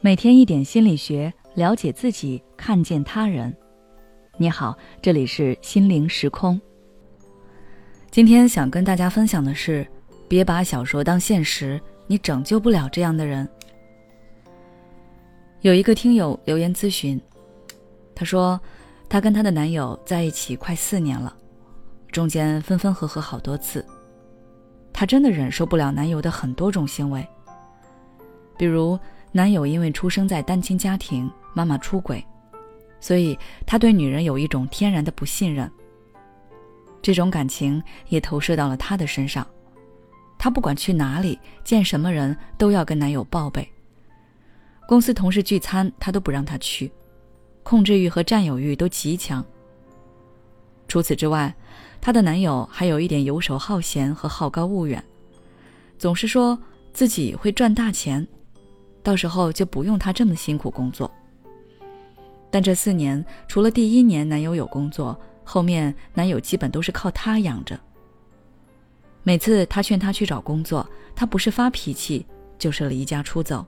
每天一点心理学，了解自己，看见他人。你好，这里是心灵时空。今天想跟大家分享的是，别把小说当现实，你拯救不了这样的人。有一个听友留言咨询，她说，她跟她的男友在一起快四年了，中间分分合合好多次，她真的忍受不了男友的很多种行为，比如。男友因为出生在单亲家庭，妈妈出轨，所以他对女人有一种天然的不信任。这种感情也投射到了他的身上，他不管去哪里见什么人都要跟男友报备。公司同事聚餐，他都不让他去，控制欲和占有欲都极强。除此之外，她的男友还有一点游手好闲和好高骛远，总是说自己会赚大钱。到时候就不用他这么辛苦工作。但这四年，除了第一年男友有工作，后面男友基本都是靠她养着。每次他劝她去找工作，她不是发脾气，就是离家出走。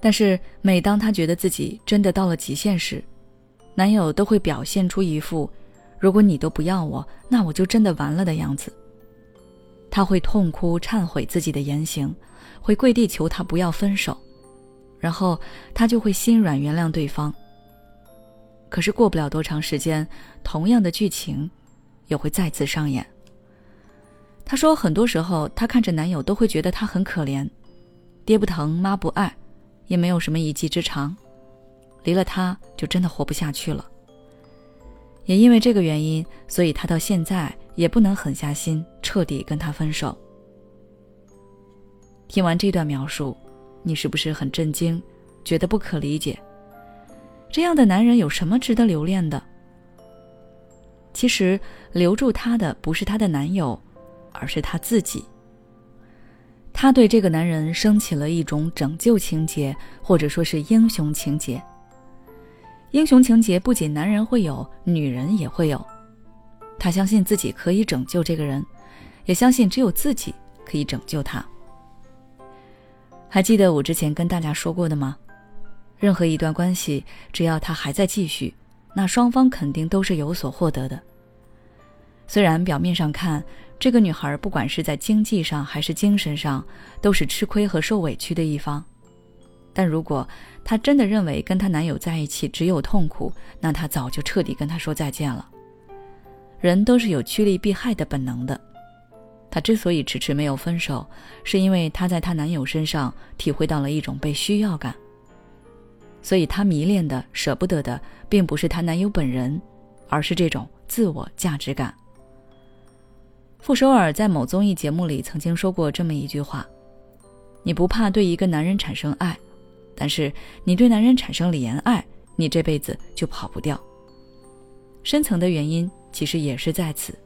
但是每当她觉得自己真的到了极限时，男友都会表现出一副“如果你都不要我，那我就真的完了”的样子。他会痛哭忏悔自己的言行。会跪地求他不要分手，然后他就会心软原谅对方。可是过不了多长时间，同样的剧情又会再次上演。她说，很多时候她看着男友都会觉得他很可怜，爹不疼妈不爱，也没有什么一技之长，离了他就真的活不下去了。也因为这个原因，所以她到现在也不能狠下心彻底跟他分手。听完这段描述，你是不是很震惊，觉得不可理解？这样的男人有什么值得留恋的？其实留住她的不是她的男友，而是她自己。她对这个男人升起了一种拯救情节，或者说是英雄情节。英雄情节不仅男人会有，女人也会有。她相信自己可以拯救这个人，也相信只有自己可以拯救他。还记得我之前跟大家说过的吗？任何一段关系，只要它还在继续，那双方肯定都是有所获得的。虽然表面上看，这个女孩不管是在经济上还是精神上，都是吃亏和受委屈的一方，但如果她真的认为跟她男友在一起只有痛苦，那她早就彻底跟他说再见了。人都是有趋利避害的本能的。她之所以迟迟没有分手，是因为她在她男友身上体会到了一种被需要感。所以她迷恋的、舍不得的，并不是她男友本人，而是这种自我价值感。傅首尔在某综艺节目里曾经说过这么一句话：“你不怕对一个男人产生爱，但是你对男人产生怜爱，你这辈子就跑不掉。”深层的原因其实也是在此。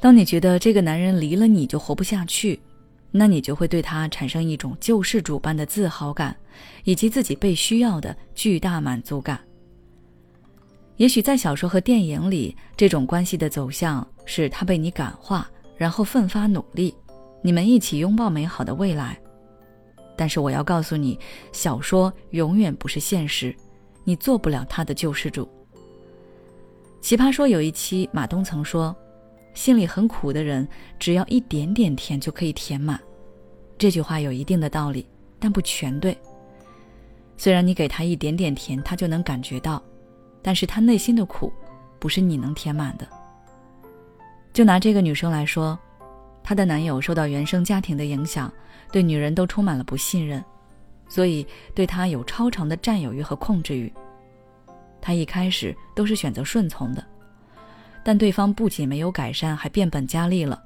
当你觉得这个男人离了你就活不下去，那你就会对他产生一种救世主般的自豪感，以及自己被需要的巨大满足感。也许在小说和电影里，这种关系的走向是他被你感化，然后奋发努力，你们一起拥抱美好的未来。但是我要告诉你，小说永远不是现实，你做不了他的救世主。奇葩说有一期，马东曾说。心里很苦的人，只要一点点甜就可以填满。这句话有一定的道理，但不全对。虽然你给他一点点甜，他就能感觉到，但是他内心的苦，不是你能填满的。就拿这个女生来说，她的男友受到原生家庭的影响，对女人都充满了不信任，所以对她有超长的占有欲和控制欲。她一开始都是选择顺从的。但对方不仅没有改善，还变本加厉了。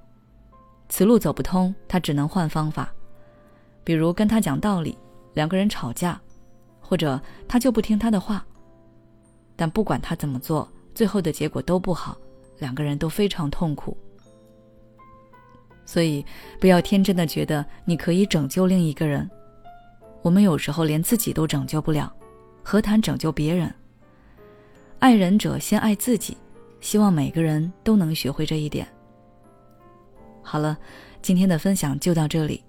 此路走不通，他只能换方法，比如跟他讲道理，两个人吵架，或者他就不听他的话。但不管他怎么做，最后的结果都不好，两个人都非常痛苦。所以，不要天真的觉得你可以拯救另一个人。我们有时候连自己都拯救不了，何谈拯救别人？爱人者先爱自己。希望每个人都能学会这一点。好了，今天的分享就到这里。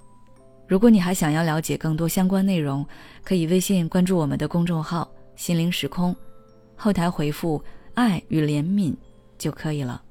如果你还想要了解更多相关内容，可以微信关注我们的公众号“心灵时空”，后台回复“爱与怜悯”就可以了。